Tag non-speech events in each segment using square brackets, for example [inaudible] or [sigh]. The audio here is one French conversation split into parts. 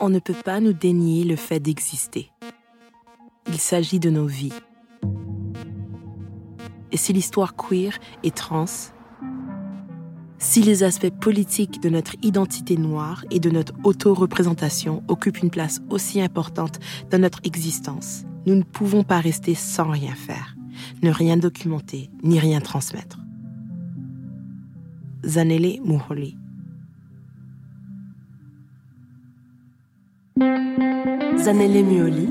On ne peut pas nous dénier le fait d'exister. Il s'agit de nos vies. Et si l'histoire queer est trans, si les aspects politiques de notre identité noire et de notre auto-représentation occupent une place aussi importante dans notre existence, nous ne pouvons pas rester sans rien faire, ne rien documenter, ni rien transmettre. Zanele Muholi. Zanele Muholi,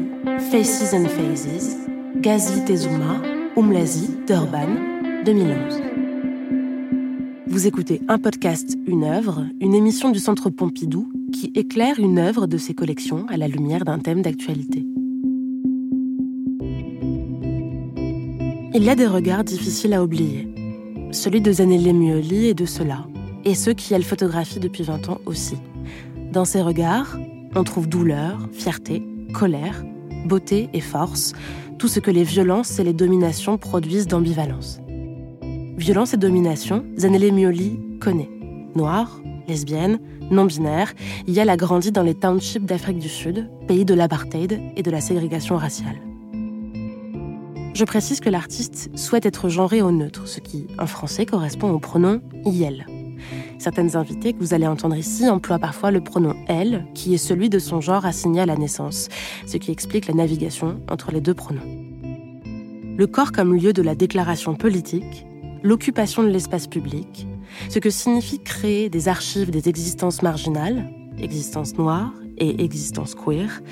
Faces and Phases, Gazi Tezuma, Umlazi, Durban, 2011. Vous écoutez un podcast, une œuvre, une émission du Centre Pompidou qui éclaire une œuvre de ses collections à la lumière d'un thème d'actualité. Il y a des regards difficiles à oublier. Celui de Zanelle Muoli et de cela, et ceux qui elle photographie depuis 20 ans aussi. Dans ces regards, on trouve douleur, fierté, colère, beauté et force, tout ce que les violences et les dominations produisent d'ambivalence. Violence et domination, Zanelle Mioli connaît. Noire, lesbienne, non-binaire, Yael a grandi dans les townships d'Afrique du Sud, pays de l'apartheid et de la ségrégation raciale. Je précise que l'artiste souhaite être genré au neutre, ce qui, en français, correspond au pronom IEL. Certaines invitées que vous allez entendre ici emploient parfois le pronom elle, qui est celui de son genre assigné à la naissance, ce qui explique la navigation entre les deux pronoms. Le corps comme lieu de la déclaration politique, l'occupation de l'espace public, ce que signifie créer des archives des existences marginales, existences noires et existences queer,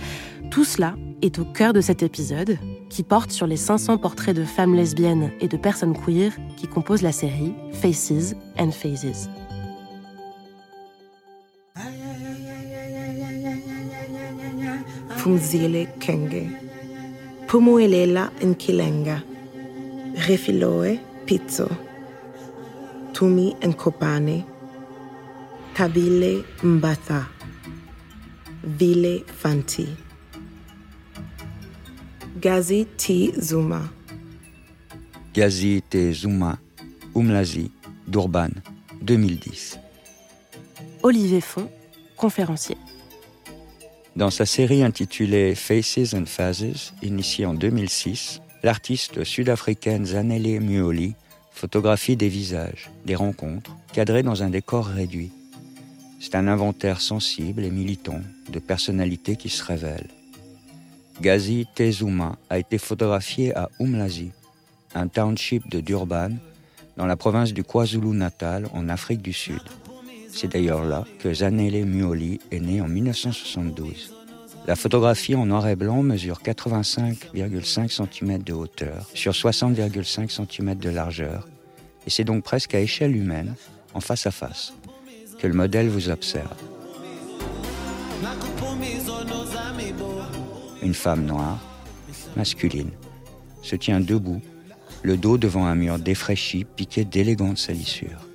tout cela est au cœur de cet épisode qui porte sur les 500 portraits de femmes lesbiennes et de personnes queer qui composent la série Faces and Phases. Fumzile Kenge. Pumuelela Nkilenga. Refiloe Pizzo. Tumi Nkopane. Tabile Mbatha. Vile Fanti. Gazi T. Zuma. Gazi T. Zuma, Umlazi, Durban, 2010. Olivier Font, conférencier. Dans sa série intitulée Faces and Phases, initiée en 2006, l'artiste sud-africaine Zanele Muoli photographie des visages, des rencontres, cadrées dans un décor réduit. C'est un inventaire sensible et militant de personnalités qui se révèlent. Gazi Tezuma a été photographié à Umlazi, un township de Durban, dans la province du KwaZulu-Natal, en Afrique du Sud. C'est d'ailleurs là que Zanele Muoli est né en 1972. La photographie en noir et blanc mesure 85,5 cm de hauteur sur 60,5 cm de largeur, et c'est donc presque à échelle humaine, en face à face, que le modèle vous observe. Une femme noire, masculine, se tient debout, le dos devant un mur défraîchi, piqué d'élégantes salissures.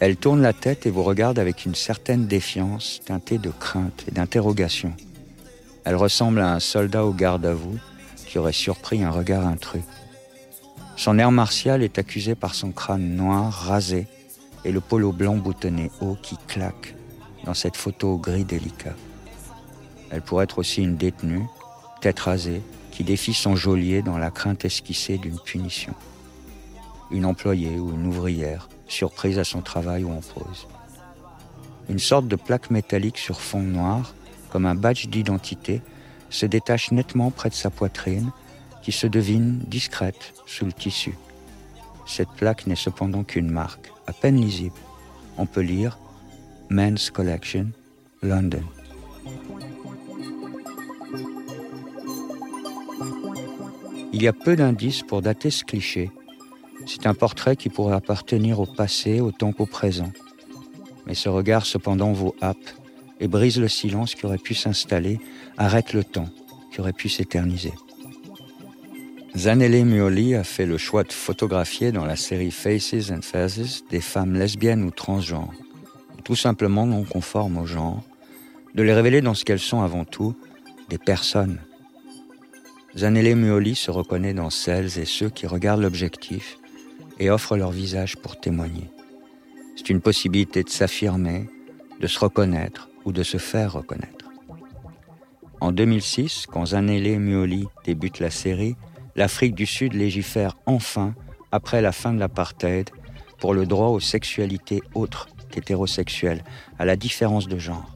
Elle tourne la tête et vous regarde avec une certaine défiance, teintée de crainte et d'interrogation. Elle ressemble à un soldat au garde à vous qui aurait surpris un regard intrus. Son air martial est accusé par son crâne noir rasé et le polo blanc boutonné haut qui claque dans cette photo au gris délicat. Elle pourrait être aussi une détenue, tête rasée, qui défie son geôlier dans la crainte esquissée d'une punition. Une employée ou une ouvrière, surprise à son travail ou en pause. Une sorte de plaque métallique sur fond noir, comme un badge d'identité, se détache nettement près de sa poitrine, qui se devine discrète sous le tissu. Cette plaque n'est cependant qu'une marque, à peine lisible. On peut lire Men's Collection, London. Il y a peu d'indices pour dater ce cliché. C'est un portrait qui pourrait appartenir au passé autant qu'au présent. Mais ce regard cependant vaut happe et brise le silence qui aurait pu s'installer, arrête le temps qui aurait pu s'éterniser. Zanele Muoli a fait le choix de photographier dans la série Faces and Phases des femmes lesbiennes ou transgenres, tout simplement non conformes au genre, de les révéler dans ce qu'elles sont avant tout, des personnes. Zanele Muoli se reconnaît dans celles et ceux qui regardent l'objectif et offrent leur visage pour témoigner. C'est une possibilité de s'affirmer, de se reconnaître ou de se faire reconnaître. En 2006, quand Zanele Muoli débute la série, l'Afrique du Sud légifère enfin, après la fin de l'apartheid, pour le droit aux sexualités autres qu'hétérosexuelles, à la différence de genre.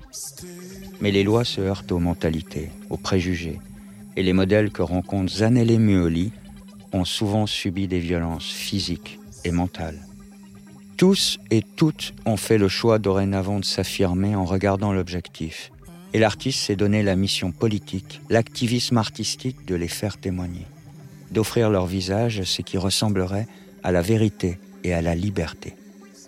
Mais les lois se heurtent aux mentalités, aux préjugés, et les modèles que rencontre Zanele Muoli ont souvent subi des violences physiques et mentales. Tous et toutes ont fait le choix dorénavant de s'affirmer en regardant l'objectif. Et l'artiste s'est donné la mission politique, l'activisme artistique de les faire témoigner, d'offrir leur visage ce qui ressemblerait à la vérité et à la liberté.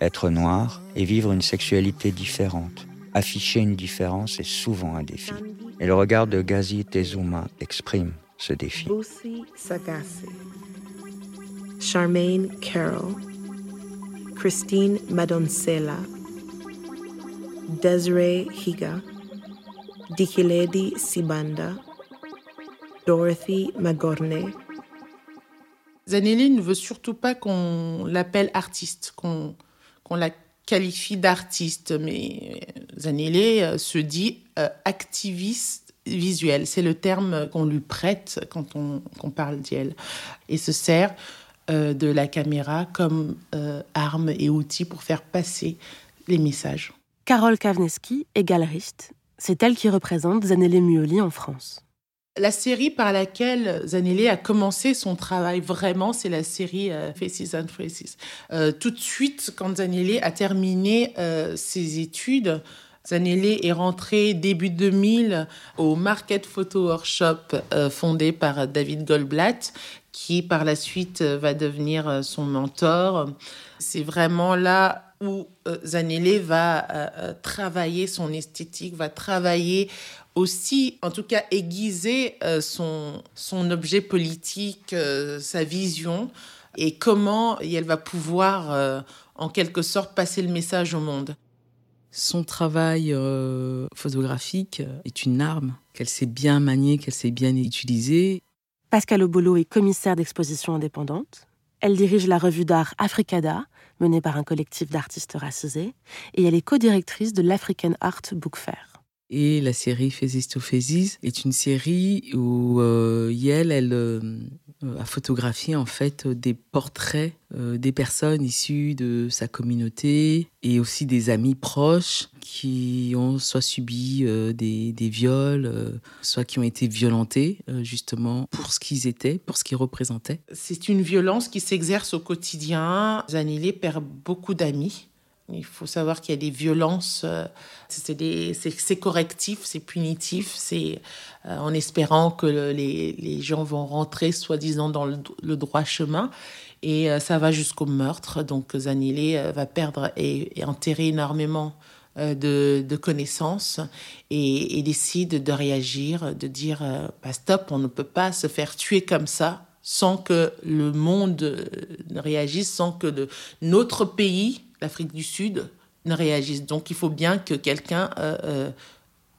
Être noir et vivre une sexualité différente, afficher une différence est souvent un défi. Et le regard de Gazi Tezuma exprime ce défi. Charmaine Carroll, Christine Madoncella, Desiree Higa, Dikiledi Sibanda, Dorothy Magorne. Zanelli ne veut surtout pas qu'on l'appelle artiste, qu'on la qualifie d'artiste, mais Zanelli euh, se dit euh, activiste visuel. C'est le terme qu'on lui prête quand on, parle d'elle. Et se sert euh, de la caméra comme euh, arme et outil pour faire passer les messages. Carole Kavneski est galeriste. C'est elle qui représente Zanelle Muoli en France. La série par laquelle Zanelle a commencé son travail vraiment, c'est la série euh, Faces and Faces. tout de suite, quand Zanelle a terminé ses études, Zanelle est rentrée début 2000 au Market Photo Workshop fondé par David Goldblatt, qui par la suite euh, va devenir euh, son mentor. C'est vraiment là où euh, Zanelle va travailler son esthétique, va travailler aussi, en tout cas, aiguiser son, son objet politique, sa vision, et comment elle va pouvoir, en quelque sorte, passer le message au monde. Son travail photographique est une arme qu'elle sait bien manier, qu'elle sait bien utiliser. Pascal Obolo est commissaire d'exposition indépendante. Elle dirige la revue d'art Africada, menée par un collectif d'artistes racisés, et elle est co-directrice de l'African Art Book Fair. Et la série Phases to Phases est une série où euh, Yel, elle, euh, euh, à photographier en fait des portraits euh, des personnes issues de sa communauté et aussi des amis proches qui ont soit subi des, des, viols, soit qui ont été violentés justement pour ce qu'ils étaient, pour ce qu'ils représentaient. C'est une violence qui s'exerce au quotidien. Zanilé perd beaucoup d'amis. Il faut savoir qu'il y a des violences, c'est correctif, c'est punitif, c'est euh, en espérant que les, les, gens vont rentrer soi-disant dans le, droit chemin. Et euh, ça va jusqu'au meurtre. Donc Zanilé euh, va perdre et, enterrer énormément de, de, connaissances et, décide de réagir, de dire bah, stop, on ne peut pas se faire tuer comme ça sans que le monde réagisse, sans que notre pays l'Afrique du Sud ne réagissent. Donc il faut bien que quelqu'un euh, euh,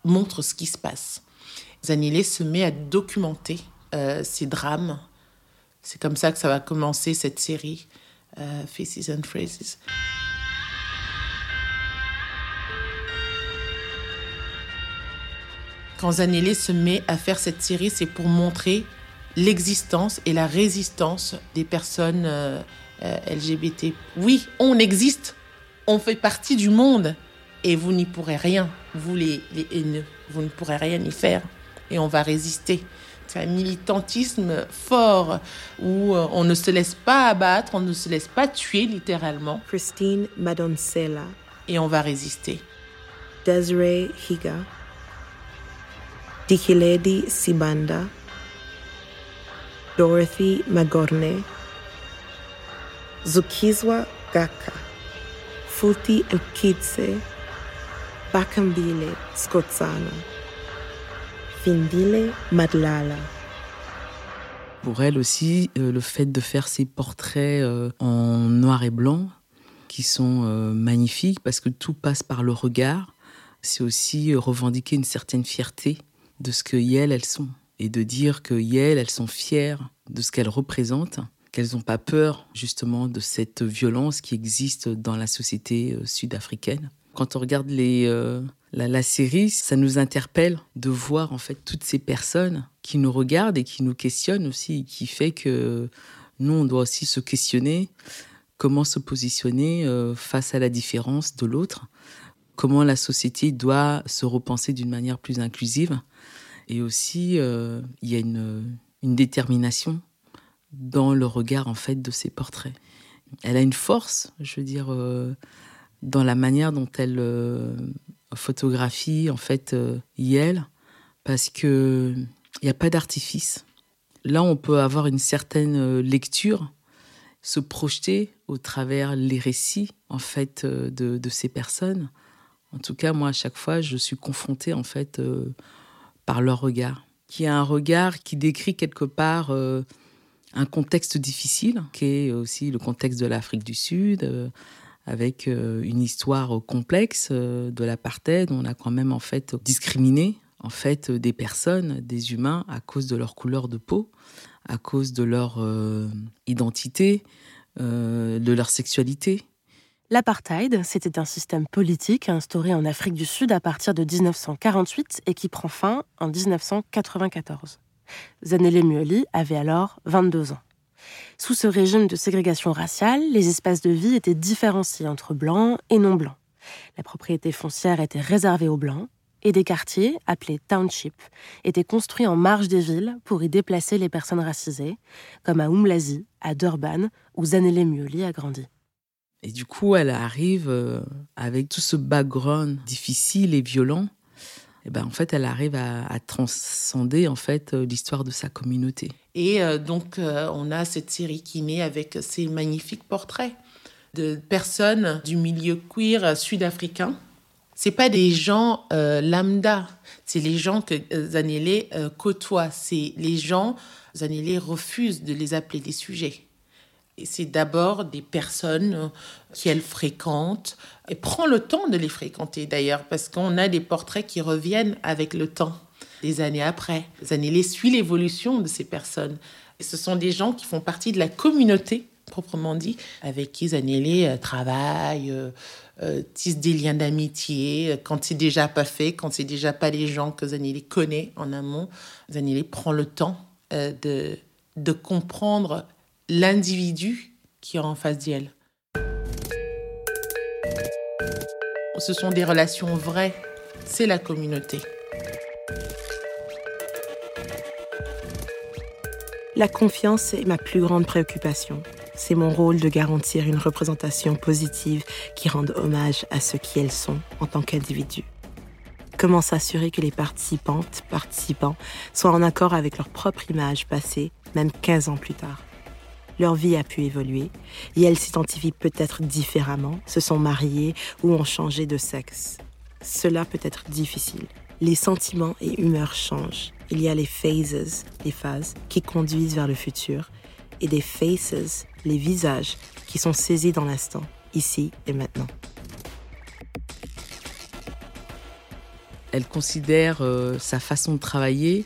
montre ce qui se passe. Zanilé se met à documenter euh, ces drames. C'est comme ça que ça va commencer cette série, Faces and Phrases. Quand Zanilé se met à faire cette série, c'est pour montrer l'existence et la résistance des personnes euh, LGBT. Oui, on existe, on fait partie du monde et vous n'y pourrez rien, vous les, les haineux, vous ne pourrez rien y faire et on va résister. C'est un militantisme fort où euh, on ne se laisse pas abattre, on ne se laisse pas tuer littéralement. Christine Madoncella. Et on va résister. Desiree Higa. Dikiledi Sibanda. Dorothy Magorne. Zukizwa Gaka, Futi Bakambile Findile Madlala. Pour elle aussi, euh, le fait de faire ces portraits euh, en noir et blanc, qui sont euh, magnifiques parce que tout passe par le regard, c'est aussi revendiquer une certaine fierté de ce que Yel, elles sont. Et de dire que Yel, elles sont fières de ce qu'elles représentent qu'elles n'ont pas peur justement de cette violence qui existe dans la société euh, sud-africaine. Quand on regarde euh, la, série, ça nous interpelle de voir en fait toutes ces personnes qui nous regardent et qui nous questionnent aussi, qui fait que nous, on doit aussi se questionner comment se positionner euh, face à la différence de l'autre, comment la société doit se repenser d'une manière plus inclusive. Et aussi, il y a une détermination dans le regard en fait de ses portraits. Elle a une force, je veux dire, euh, dans la manière dont elle euh, photographie en fait euh, Yel, parce que il n'y a pas d'artifice. Là, on peut avoir une certaine lecture, se projeter au travers les récits en fait de, de, ces personnes. En tout cas, moi, à chaque fois, je suis confrontée en fait par leur regard, qui a un regard qui décrit quelque part un contexte difficile, qui est aussi le contexte de l'Afrique du Sud, euh, avec euh, une histoire complexe euh, de l'apartheid. On a quand même en fait discriminé en fait des personnes, des humains, à cause de leur couleur de peau, à cause de leur identité, de leur sexualité. L'apartheid, c'était un système politique instauré en Afrique du Sud à partir de 1948 et qui prend fin en 1994. Zanele Muoli avait alors 22 ans. Sous ce régime de ségrégation raciale, les espaces de vie étaient différenciés entre blancs et non blancs. La propriété foncière était réservée aux blancs et des quartiers, appelés townships, étaient construits en marge des villes pour y déplacer les personnes racisées, comme à Umlazi, à Durban, où Zanele Muoli a grandi. Et du coup, elle arrive euh, avec tout ce background difficile et violent eh ben, en fait, elle arrive à, transcender en fait euh, l'histoire de sa communauté. Et euh, donc, euh, on a cette série qui naît avec ces magnifiques portraits de personnes du milieu queer sud-africain. C'est pas des gens lambda, c'est les gens que Zanelli côtoie. C'est les gens, Zanelli refuse de les appeler des sujets c'est d'abord des personnes qu'elle fréquente et prend le temps de les fréquenter d'ailleurs parce qu'on a des portraits qui reviennent avec le temps, des années après. Les suit l'évolution de ces personnes. Et ce sont des gens qui font partie de la communauté proprement dit, avec qui Zanelli euh, travaille, euh, euh, tisse des liens d'amitié, quand c'est déjà pas fait, quand c'est déjà pas les gens que Zanelli connaît en amont. Zanelli prend le temps de, de comprendre l'individu qui est en face d'elle. Ce sont des relations vraies, c'est la communauté. La confiance est ma plus grande préoccupation. C'est mon rôle de garantir une représentation positive qui rende hommage à ce qui elles sont en tant qu'individus. Comment s'assurer que les participantes, participants, soient en accord avec leur propre image passée, même 15 ans plus tard? Leur vie a pu évoluer et elles s'identifient peut-être différemment, se sont mariées ou ont changé de sexe. Cela peut être difficile. Les sentiments et humeurs changent. Il y a les phases, les phases, qui conduisent vers le futur, et des faces, les visages, qui sont saisis dans l'instant, ici et maintenant. Elle considère euh, sa façon de travailler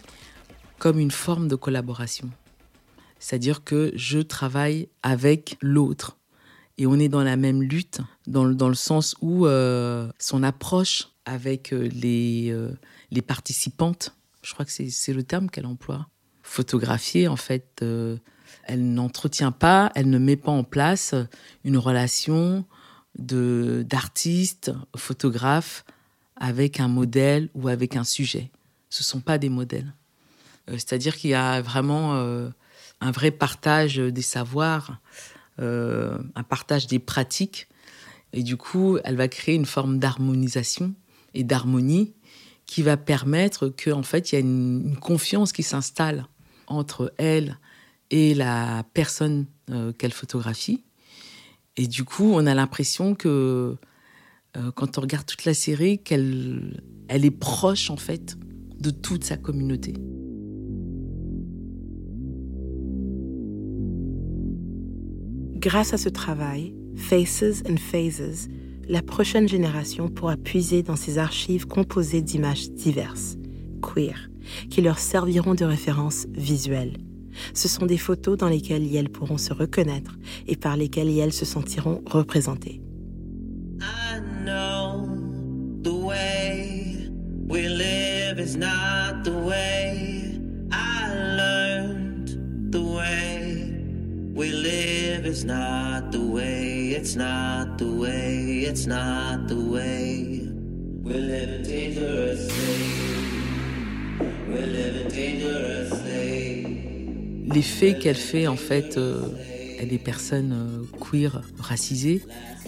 comme une forme de collaboration. C'est-à-dire que je travaille avec l'autre. Et on est dans la même lutte, dans, le sens où euh, son approche avec euh, les, euh, les participantes, je crois que c'est le terme qu'elle emploie, photographier en fait, elle n'entretient pas, elle ne met pas en place une relation d'artiste, photographe avec un modèle ou avec un sujet. Ce ne sont pas des modèles. C'est-à-dire qu'il y a vraiment un vrai partage des savoirs, euh, un partage des pratiques. Et du coup, elle va créer une forme d'harmonisation et d'harmonie qui va permettre qu'en fait, il y a une, confiance qui s'installe entre elle et la personne euh, qu'elle photographie. Et du coup, on a l'impression que euh, quand on regarde toute la série, qu'elle elle est proche en fait de toute sa communauté. Grâce à ce travail, Faces and Phases, la prochaine génération pourra puiser dans ces archives composées d'images diverses, queer, qui leur serviront de référence visuelle. Ce sont des photos dans lesquelles elles pourront se reconnaître et par lesquelles elles se sentiront représentées. I know the way we live is not the way is not the way it's not the way it's not the way. We live dangerously. We live dangerously. L'effet qu'elle fait en fait euh, à des personnes euh, queer racisées.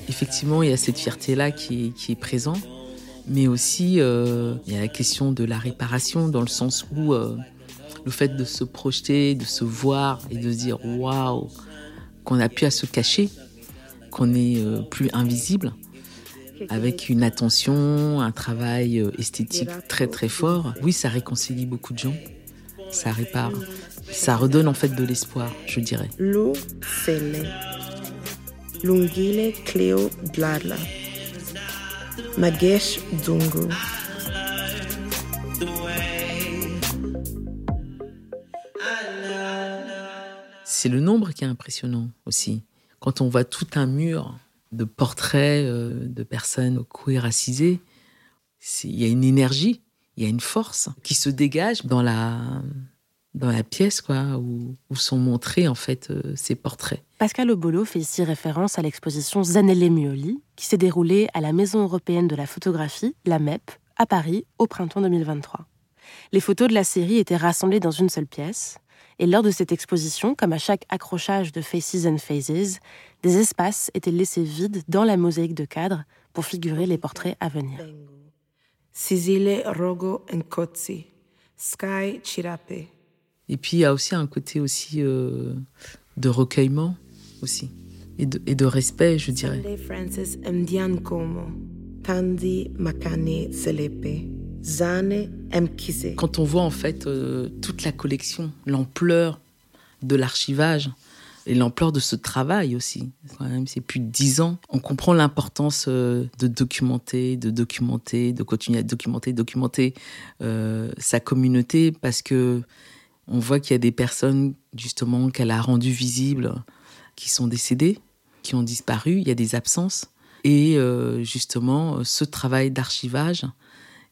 Effectivement, il y a cette fierté-là qui, est présente, mais aussi euh, il y a la question de la réparation dans le sens où le fait de se projeter, de se voir et de se dire waouh, qu'on a pu à se cacher, qu'on n'est plus invisible, avec une attention, un travail esthétique très très fort. Oui, ça réconcilie beaucoup de gens, ça répare ça redonne en fait de l'espoir, je dirais. L'eau, Lungile Cleo Blarla. Magesh Dungu. C'est le nombre qui est impressionnant aussi. Quand on voit tout un mur de portraits euh, de personnes queer racisées, il y a une énergie, il y a une force qui se dégage dans la, dans la pièce, quoi, où, sont montrés en fait euh, ces portraits. Pascal Obolo fait ici référence à l'exposition Zanelle Mioli, qui s'est déroulée à la Maison européenne de la photographie, la MEP, à Paris, au printemps 2023. Les photos de la série étaient rassemblées dans une seule pièce, et lors de cette exposition, comme à chaque accrochage de Faces and Phases, des espaces étaient laissés vides dans la mosaïque de cadres pour figurer les portraits à venir. Rogo Sky Chirape. Et puis il y a aussi un côté aussi euh, de recueillement aussi et de, et de, respect, je dirais. Quand on voit en fait euh, toute la collection, l'ampleur de l'archivage et l'ampleur de ce travail aussi, quand même, c'est plus de dix ans, on comprend l'importance euh, de documenter, de documenter, de continuer à documenter, documenter sa communauté parce que on voit qu'il y a des personnes, justement, qu'elle a rendues visibles, qui sont décédées, qui ont disparu. Il y a des absences. Et euh, justement, ce travail d'archivage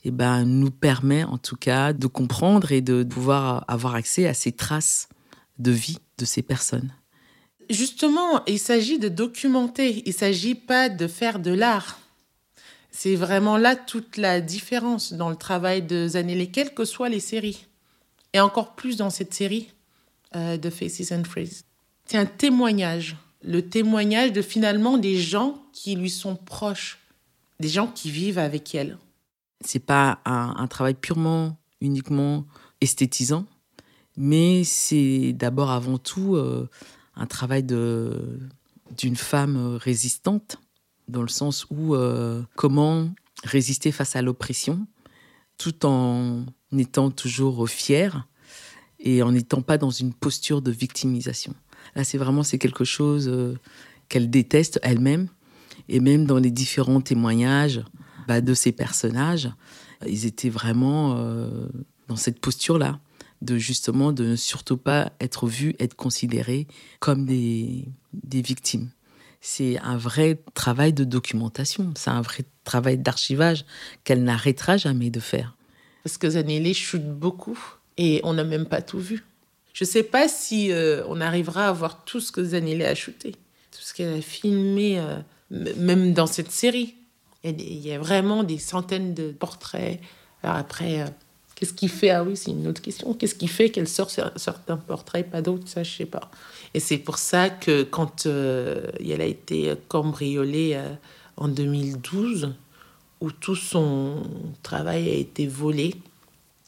eh ben, nous permet en tout cas de comprendre et de pouvoir avoir accès à ces traces de vie de ces personnes. Justement, il s'agit de documenter, il ne s'agit pas de faire de l'art. C'est vraiment là toute la différence dans le travail de Zanelli, quelles que soient les séries et encore plus dans cette série euh, de Faces and Phrases. C'est un témoignage, le témoignage de finalement des gens qui lui sont proches, des gens qui vivent avec elle. C'est pas un, travail purement, uniquement esthétisant, mais c'est d'abord avant tout euh, un travail d'une femme résistante, dans le sens où euh, comment résister face à l'oppression, tout en étant toujours fière et en n'étant pas dans une posture de victimisation. Là, c'est vraiment c'est quelque chose euh, qu'elle déteste elle-même et même dans les différents témoignages bah, de ces personnages, ils étaient vraiment euh, dans cette posture-là de justement de ne surtout pas être vus, être considérés comme des, des victimes. C'est un vrai travail de documentation, c'est un vrai travail d'archivage qu'elle n'arrêtera jamais de faire. Parce que Zanelli chute beaucoup et on n'a même pas tout vu. Je ne sais pas si euh, on arrivera à voir tout ce que Zanelli a shooté, tout ce qu'elle a filmé, euh, même dans cette série. Il y a vraiment des centaines de portraits. Alors après, euh, qu'est-ce qui fait? Ah oui, c'est une autre question. Qu'est-ce qui fait? Qu'elle sort certains portraits, pas d'autres Ça, je sais pas. Et c'est pour ça que quand elle a été cambriolée en 2012, où tout son travail a été volé.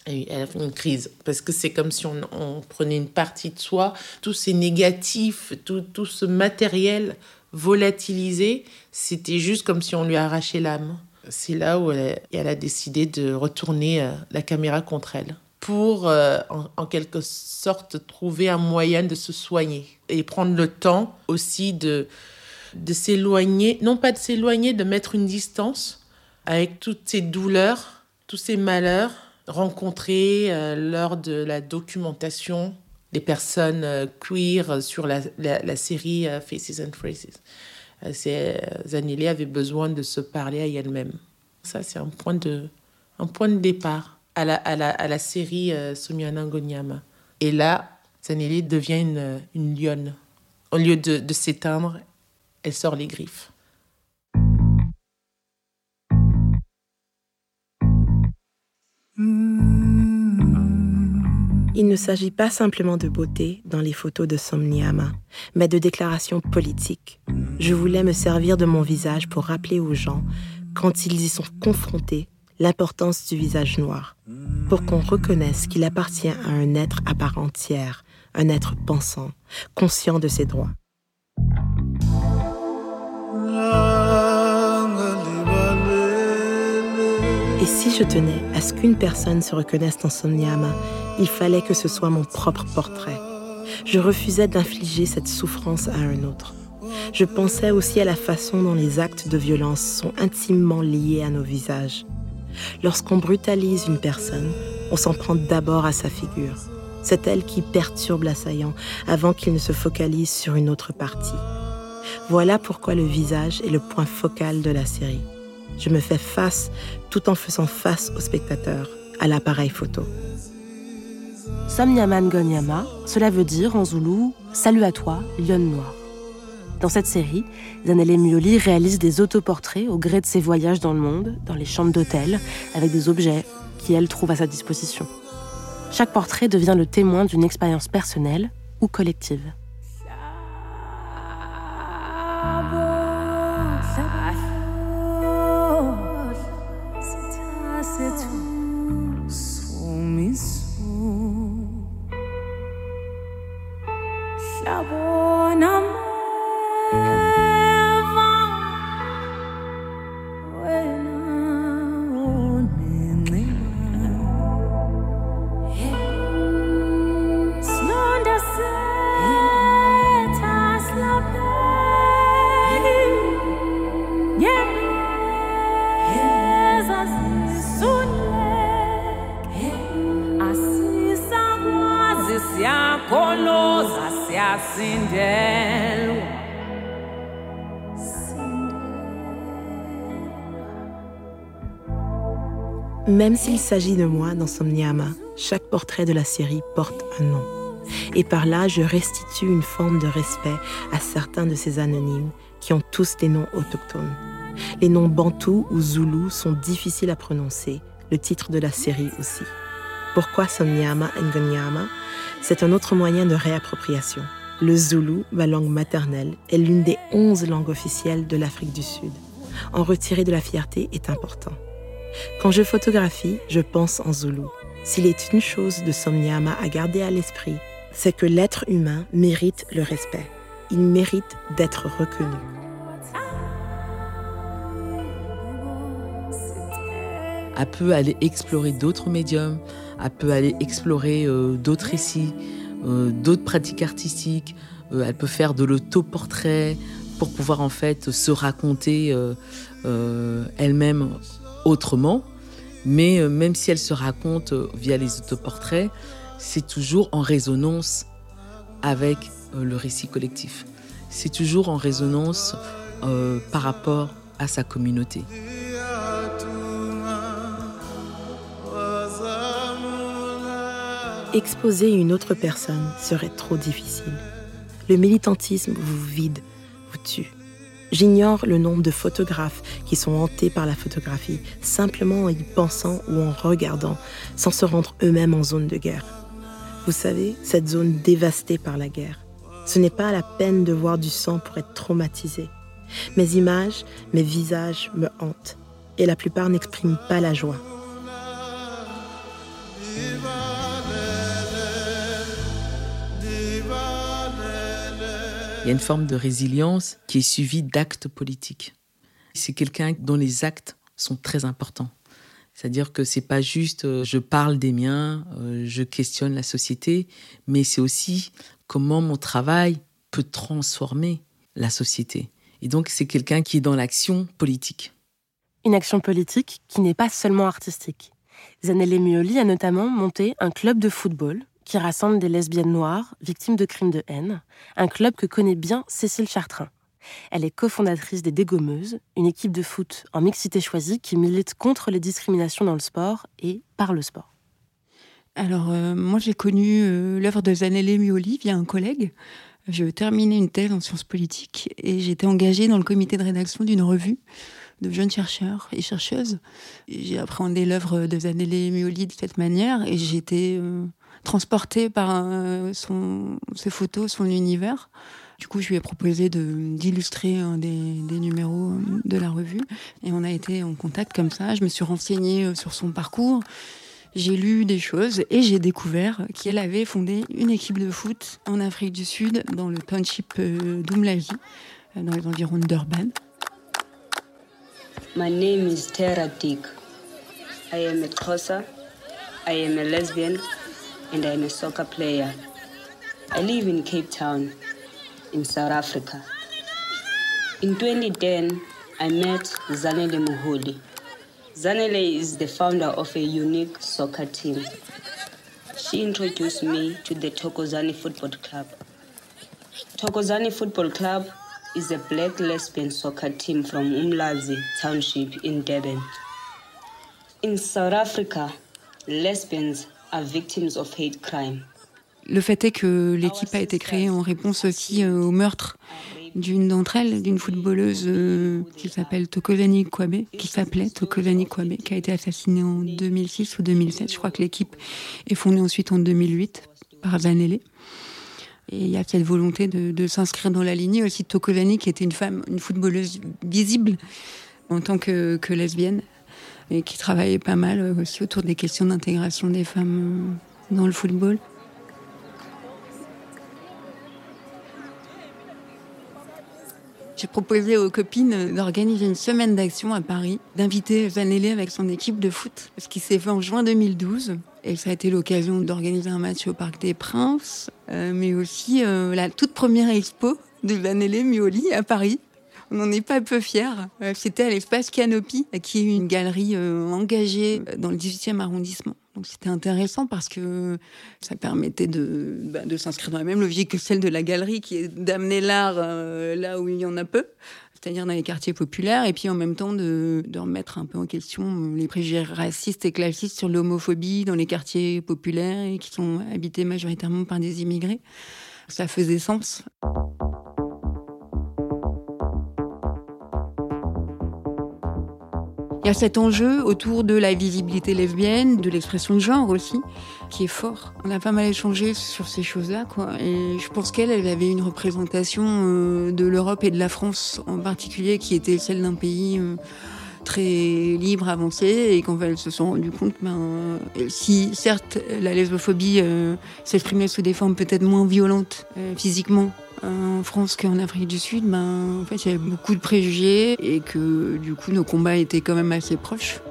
elle a fait une crise parce que c'est comme si on, prenait une partie de soi, tous ces négatifs, tout, tout ce matériel volatilisé, c'était juste comme si on lui arrachait l'âme. C'est là où elle a, décidé de retourner euh, la caméra contre elle pour, euh, en, quelque sorte, trouver un moyen de se soigner et prendre le temps aussi de, de s'éloigner, non pas de s'éloigner, de mettre une distance avec toutes ces douleurs, tous ces malheurs rencontrés euh, lors de la documentation des personnes queer sur la, la, série Faces and Phrases. Zanilé avait besoin de se parler à elle-même. Ça, c'est un point de, un point de départ à la, à la, à la série euh. Et là, Zanelli devient une, une lionne. Au lieu de, de s'éteindre, elle sort les griffes. Il ne s'agit pas simplement de beauté dans les photos de Somniama, mais de déclarations politiques. Je voulais me servir de mon visage pour rappeler aux gens, quand ils y sont confrontés, l'importance du visage noir, pour qu'on reconnaisse qu'il appartient à un être à part entière, un être pensant, conscient de ses droits. Et si je tenais à ce qu'une personne se reconnaisse dans son Nyama, il fallait que ce soit mon propre portrait. Je refusais d'infliger cette souffrance à un autre. Je pensais aussi à la façon dont les actes de violence sont intimement liés à nos visages. Lorsqu'on brutalise une personne, on s'en prend d'abord à sa figure. C'est elle qui perturbe l'assaillant avant qu'il ne se focalise sur une autre partie. Voilà pourquoi le visage est le point focal de la série. Je me fais face tout en faisant face au spectateur, à l'appareil photo. Somnyaman Gonyama, cela veut dire en zoulou Salut à toi, lionne noire. Dans cette série, Zanelle Mioli réalise des autoportraits au gré de ses voyages dans le monde, dans les chambres d'hôtel, avec des objets qu'elle trouve à sa disposition. Chaque portrait devient le témoin d'une expérience personnelle ou collective. Même s'il s'agit de moi dans Somniama, chaque portrait de la série porte un nom. Et par là, je restitue une forme de respect à certains de ces anonymes qui ont tous des noms autochtones. Les noms bantou ou zoulou sont difficiles à prononcer, le titre de la série aussi. Pourquoi Somniama Ngonyama C'est un autre moyen de réappropriation. Le zoulou, ma langue maternelle, est l'une des onze langues officielles de l'Afrique du Sud. En retirer de la fierté est important. Quand je photographie, je pense en zoulou. S'il est une chose de Somniama à garder à l'esprit, c'est que l'être humain mérite le respect. Il mérite d'être reconnu. Elle peut aller explorer d'autres médiums, elle peut aller explorer euh, d'autres récits, euh, d'autres pratiques artistiques, euh, elle peut faire de l'autoportrait pour pouvoir en fait se raconter elle-même autrement. Mais euh, même si elle se raconte euh, via les autoportraits, c'est toujours en résonance avec euh, le récit collectif. C'est toujours en résonance par rapport à sa communauté. Exposer une autre personne serait trop difficile. Le militantisme vous vide, vous tue. J'ignore le nombre de photographes qui sont hantés par la photographie, simplement en y pensant ou en regardant, sans se rendre eux-mêmes en zone de guerre. Vous savez, cette zone dévastée par la guerre. Ce n'est pas la peine de voir du sang pour être traumatisé. Mes images, mes visages me hantent, et la plupart n'expriment pas la joie. Il y a une forme de résilience qui est suivie d'actes politiques. C'est quelqu'un dont les actes sont très importants. C'est-à-dire que c'est pas juste euh, je parle des miens, euh, je questionne la société, mais c'est aussi comment mon travail peut transformer la société. Et donc c'est quelqu'un qui est dans l'action politique. Une action politique qui n'est pas seulement artistique. Zanelle Mioli a notamment monté un club de football qui rassemble des lesbiennes noires victimes de crimes de haine, un club que connaît bien Cécile Chartrain. Elle est cofondatrice des Dégommeuses, une équipe de foot en mixité choisie qui milite contre les discriminations dans le sport et par le sport. Alors, euh, moi, j'ai connu euh, l'œuvre de Zanelle Mioli via un collègue. Je terminais une thèse en sciences politiques et j'étais engagée dans le comité de rédaction d'une revue de jeunes chercheurs et chercheuses. J'ai appréhendé l'œuvre de Zanelle Mioli de cette manière et j'étais euh, transportée par son, ses photos, son univers. Du coup, je lui ai proposé d'illustrer des, numéros de la revue. Et on a été en contact comme ça. Je me suis renseignée euh, sur son parcours. J'ai lu des choses et j'ai découvert qu'elle avait fondé une équipe de foot en Afrique du Sud, dans le township euh, euh, dans les environs Durban. My name is Tara Dick. I am a Xhosa, I am a lesbian, and I am a soccer player. I live in Cape Town. in South Africa. In 2010, I met Zanele Muholi. Zanele is the founder of a unique soccer team. She introduced me to the Tokozani Football Club. Tokozani Football Club is a black lesbian soccer team from Umlazi Township in Durban. In South Africa, lesbians Le fait est que l'équipe a été créée en réponse aussi euh, au meurtre d'une d'entre elles, d'une footballeuse euh, qui s'appelle Tokozani Kwabe, qui s'appelait Tokozani Kwabe, qui a été assassinée en 2006 ou 2007. Je crois que l'équipe est fondée ensuite en 2008 par Zanele. Et il y a cette volonté de, s'inscrire dans la lignée aussi de Tokozani, qui était une femme, une footballeuse visible en tant que lesbienne, et qui travaillait pas mal aussi autour des questions d'intégration des femmes euh, dans le football. J'ai proposé aux copines d'organiser une semaine d'action à Paris, d'inviter Vanelli avec son équipe de foot, ce qui s'est fait en juin 2012. Et ça a été l'occasion d'organiser un match au Parc des Princes, euh, mais aussi euh, la toute première expo de Vanelli Mioli à Paris. On n'en est pas peu fiers. Euh, c'était à l'espace Canopy, qui est une galerie engagée dans le 18e arrondissement. Donc c'était intéressant parce que ça permettait de, bah, de s'inscrire dans la même logique que celle de la galerie, qui est d'amener l'art euh, là où il y en a peu, c'est-à-dire dans les quartiers populaires, et puis en même temps de, de remettre un peu en question les préjugés racistes et classistes sur l'homophobie dans les quartiers populaires et qui sont habités majoritairement par des immigrés. Ça faisait sens. Il y a cet enjeu autour de la visibilité lesbienne, de l'expression de genre aussi, qui est fort. On a pas mal échangé sur ces choses-là, quoi. Et je pense qu'elle, elle avait une représentation euh, de l'Europe et de la France en particulier, qui était celle d'un pays euh, très libre, avancé, et quand elles se sont rendues compte, ben, si certes la lesbophobie euh, s'exprimait sous des formes peut-être moins violentes physiquement, en France qu'en Afrique du Sud, ben, en fait, il y avait beaucoup de préjugés et que du coup, nos combats étaient quand même assez proches.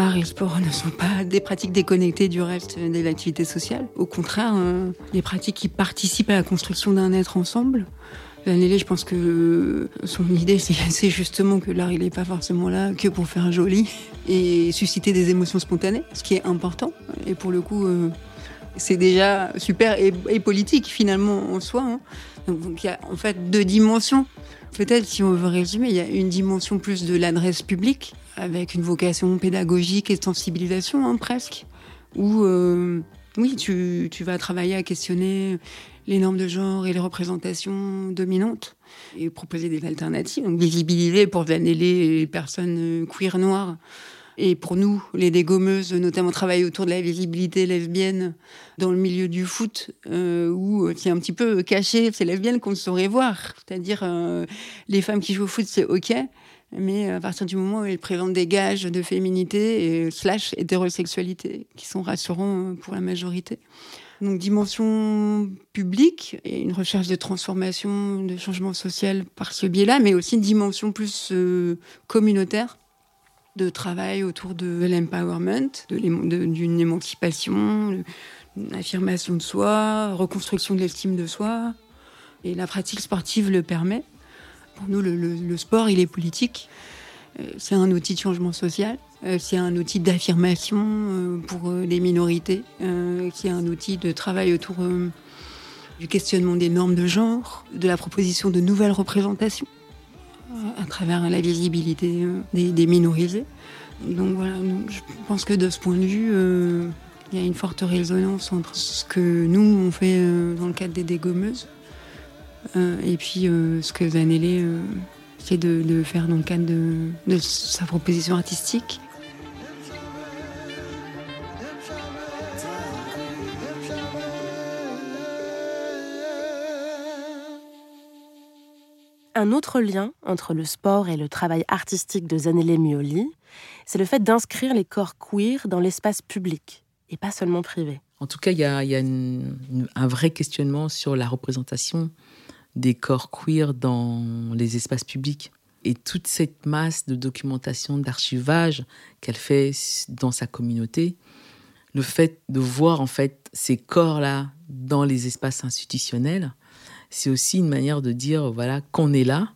art et sport ne sont pas des pratiques déconnectées du reste des activités sociales. Au contraire, hein, des pratiques qui participent à la construction d'un être ensemble. L'année, je pense que son idée, [laughs] c'est justement que l'art, il n'est pas forcément là que pour faire joli et susciter des émotions spontanées, ce qui est important. Et pour le coup, euh, c'est déjà super et, politique finalement en soi. Hein. Donc il y a en fait deux dimensions. Peut-être, si on veut résumer, il y a une dimension plus de l'adresse publique, avec une vocation pédagogique et de sensibilisation, hein, presque, où euh, oui, tu, vas travailler à questionner les normes de genre et les représentations dominantes et proposer des alternatives, donc visibiliser pour vanner les personnes queer noires. Et pour nous, les dégommeuses, notamment travailler autour de la visibilité lesbienne dans le milieu du foot, euh, où c'est un petit peu caché, c'est lesbienne qu'on ne saurait voir. C'est-à-dire, euh, les femmes qui jouent au foot, c'est OK, mais à partir du moment où elles présentent des gages de féminité et slash hétérosexualité, qui sont rassurants pour la majorité. Donc dimension publique et une recherche de transformation, de changement social par ce biais-là, mais aussi une dimension plus euh, communautaire de travail autour de l'empowerment, d'une émancipation, d'une affirmation de soi, reconstruction de l'estime de soi. Et la pratique sportive le permet. Pour nous, le, le sport, il est politique. c'est un outil de changement social, c'est un outil d'affirmation pour les minorités, c'est un outil de travail autour du questionnement des normes de genre, de la proposition de nouvelles représentations à travers la visibilité des, minorisés. Donc voilà, je pense que de ce point de vue, il y a une forte résonance entre ce que nous on fait dans le cadre des dégommeuses et puis ce que Zanelli c'est de, faire dans le cadre de, sa proposition artistique. Un autre lien entre le sport et le travail artistique de Zanelle Mioli, c'est le fait d'inscrire les corps queer dans l'espace public et pas seulement privé. En tout cas, il y a, un vrai questionnement sur la représentation des corps queer dans les espaces publics. Et toute cette masse de documentation, d'archivage qu'elle fait dans sa communauté, le fait de voir en fait ces corps-là dans les espaces institutionnels, c'est aussi une manière de dire voilà qu'on est là,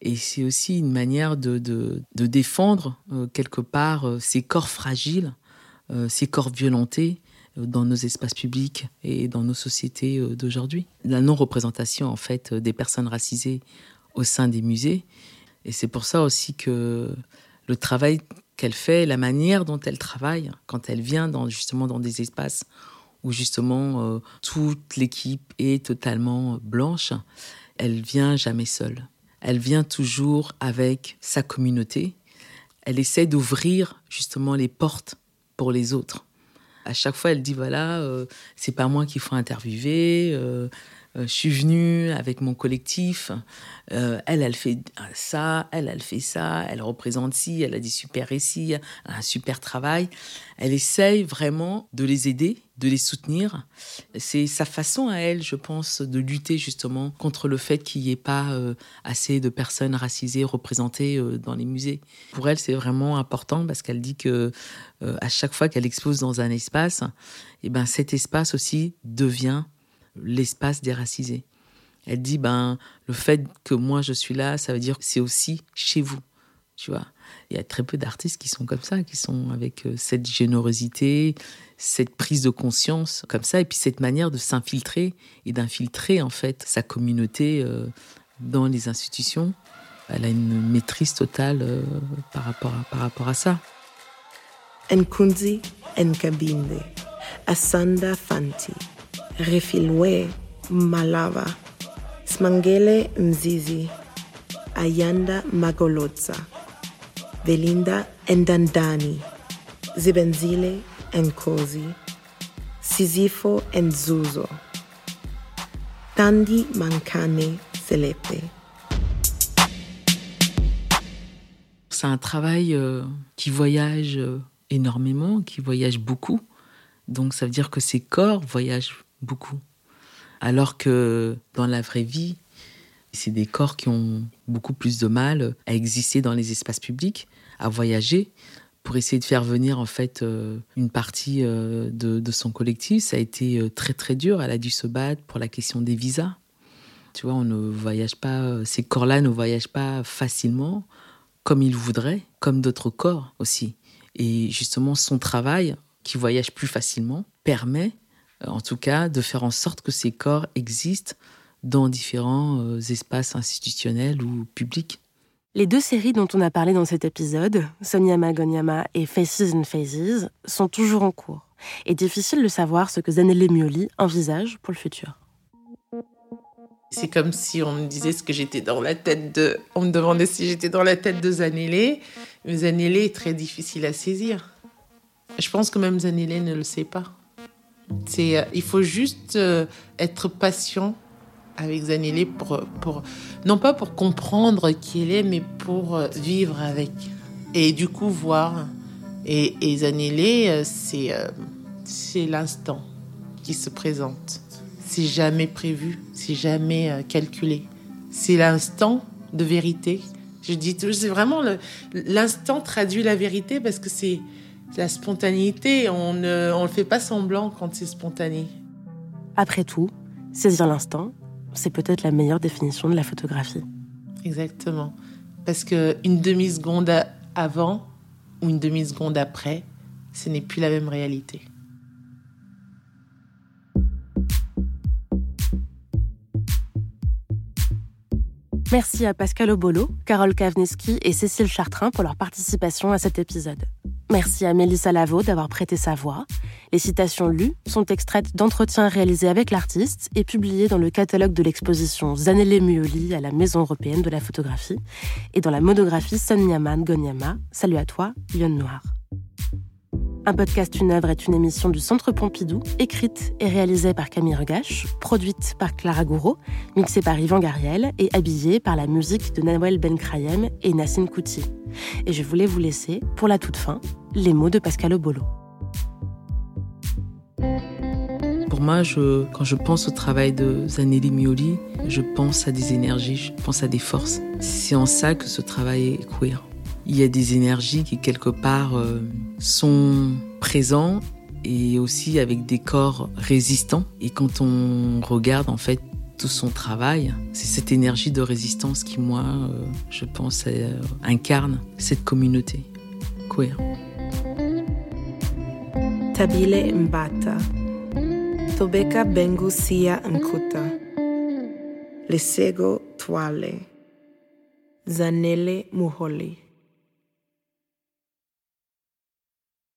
et c'est aussi une manière de, de, défendre euh, quelque part euh, ces corps fragiles, euh, ces corps violentés dans nos espaces publics et dans nos sociétés d'aujourd'hui. La non-représentation en fait des personnes racisées au sein des musées, et c'est pour ça aussi que le travail qu'elle fait, la manière dont elle travaille, quand elle vient dans, justement dans des espaces où justement euh, toute l'équipe est totalement blanche, elle vient jamais seule. Elle vient toujours avec sa communauté. Elle essaie d'ouvrir justement les portes pour les autres. À chaque fois, elle dit voilà, euh, c'est pas moi qu'il faut interviewer. Euh, je suis venue avec mon collectif. Euh, elle, elle fait ça, elle, elle fait ça, elle représente ci, elle a des super récits, un super travail. Elle essaye vraiment de les aider, de les soutenir. C'est sa façon à elle, je pense, de lutter justement contre le fait qu'il n'y ait pas euh, assez de personnes racisées représentées dans les musées. Pour elle, c'est vraiment important parce qu'elle dit que à chaque fois qu'elle expose dans un espace, et eh ben cet espace aussi devient l'espace déracisé. Elle dit ben le fait que moi je suis là, ça veut dire que c'est aussi chez vous, tu vois. Il y a très peu d'artistes qui sont comme ça, qui sont avec euh, cette générosité, cette prise de conscience comme ça, et puis cette manière de s'infiltrer et d'infiltrer en fait sa communauté euh, dans les institutions. Elle a une maîtrise totale euh, par, rapport à, par rapport à ça. Nkunzi Asanda Fanti, Refilwe Malava, Smangele Mzizi, Ayanda Magolotza, Velinda Endandani, Zibenzile Nkosi, Sizifo Nzuzo, Tandi Mankane Selepe. C'est un travail euh, qui voyage euh, énormément, qui voyage beaucoup. Donc ça veut dire que ces corps voyagent beaucoup. Alors que dans la vraie vie, c'est des corps qui ont beaucoup plus de mal à exister dans les espaces publics, à voyager, pour essayer de faire venir en fait euh, une partie euh, de, son collectif. Ça a été euh, très très dur. Elle a dû se battre pour la question des visas. Tu vois, on ne voyage pas, ces corps-là ne voyagent pas facilement comme ils voudraient, comme d'autres corps aussi. Et justement, son travail, qui voyage plus facilement, permet en tout cas, de faire en sorte que ces corps existent dans différents euh, espaces institutionnels ou publics. Les deux séries dont on a parlé dans cet épisode, Sonyama Gonyama et Faces and Phases, sont toujours en cours. Et difficile de savoir ce que Zanelle Mioli envisage pour le futur. C'est comme si on me disait ce que j'étais dans la tête de. On me demandait si j'étais dans la tête de Zanelle. Mais Zanelle est très difficile à saisir. Je pense que même Zanelle ne le sait pas. Euh, il faut juste euh, être patient avec Zanelli pour, pour, non pas pour comprendre qui elle est, mais pour euh, vivre avec. Et du coup, voir. Et, et Zanelli, c'est, c'est l'instant qui se présente. C'est jamais prévu, c'est jamais calculé. C'est l'instant de vérité. Je dis, c'est vraiment l'instant traduit la vérité parce que c'est, la spontanéité, on ne on le fait pas semblant quand c'est spontané. Après tout, saisir l'instant, c'est peut-être la meilleure définition de la photographie. Exactement. Parce qu'une demi-seconde avant ou une demi-seconde après, ce n'est plus la même réalité. Merci à Pascal Obolo, Carole Kavneski et Cécile Chartrain pour leur participation à cet épisode. Merci à Mélissa Lavo d'avoir prêté sa voix. Les citations lues sont extraites d'entretiens réalisés avec l'artiste et publiées dans le catalogue de l'exposition Zanele Muoli à la Maison européenne de la photographie et dans la monographie Sonyaman Gonyama. Salut à toi, Lyon Noir. Un podcast Une œuvre est une émission du Centre Pompidou, écrite et réalisée par Camille Regache, produite par Clara Gouraud, mixée par Yvan Gariel et habillée par la musique de Nawel Benkrayem et Nassine Kouti. Et je voulais vous laisser, pour la toute fin, les mots de Pascal Obolo. Pour moi, quand je pense au travail de Zanelli Mioli, je pense à des énergies, je pense à des forces. C'est en ça que ce travail est queer il y a des énergies qui quelque part euh, sont présents et aussi avec des corps résistants. Et quand on regarde en fait tout son travail, c'est cette énergie de résistance qui, moi, euh, je pense, euh, incarne cette communauté queer. Tabile Mbata, Tobeka Bengusia Nkuta, Lesego Twale, Zanele Muholi.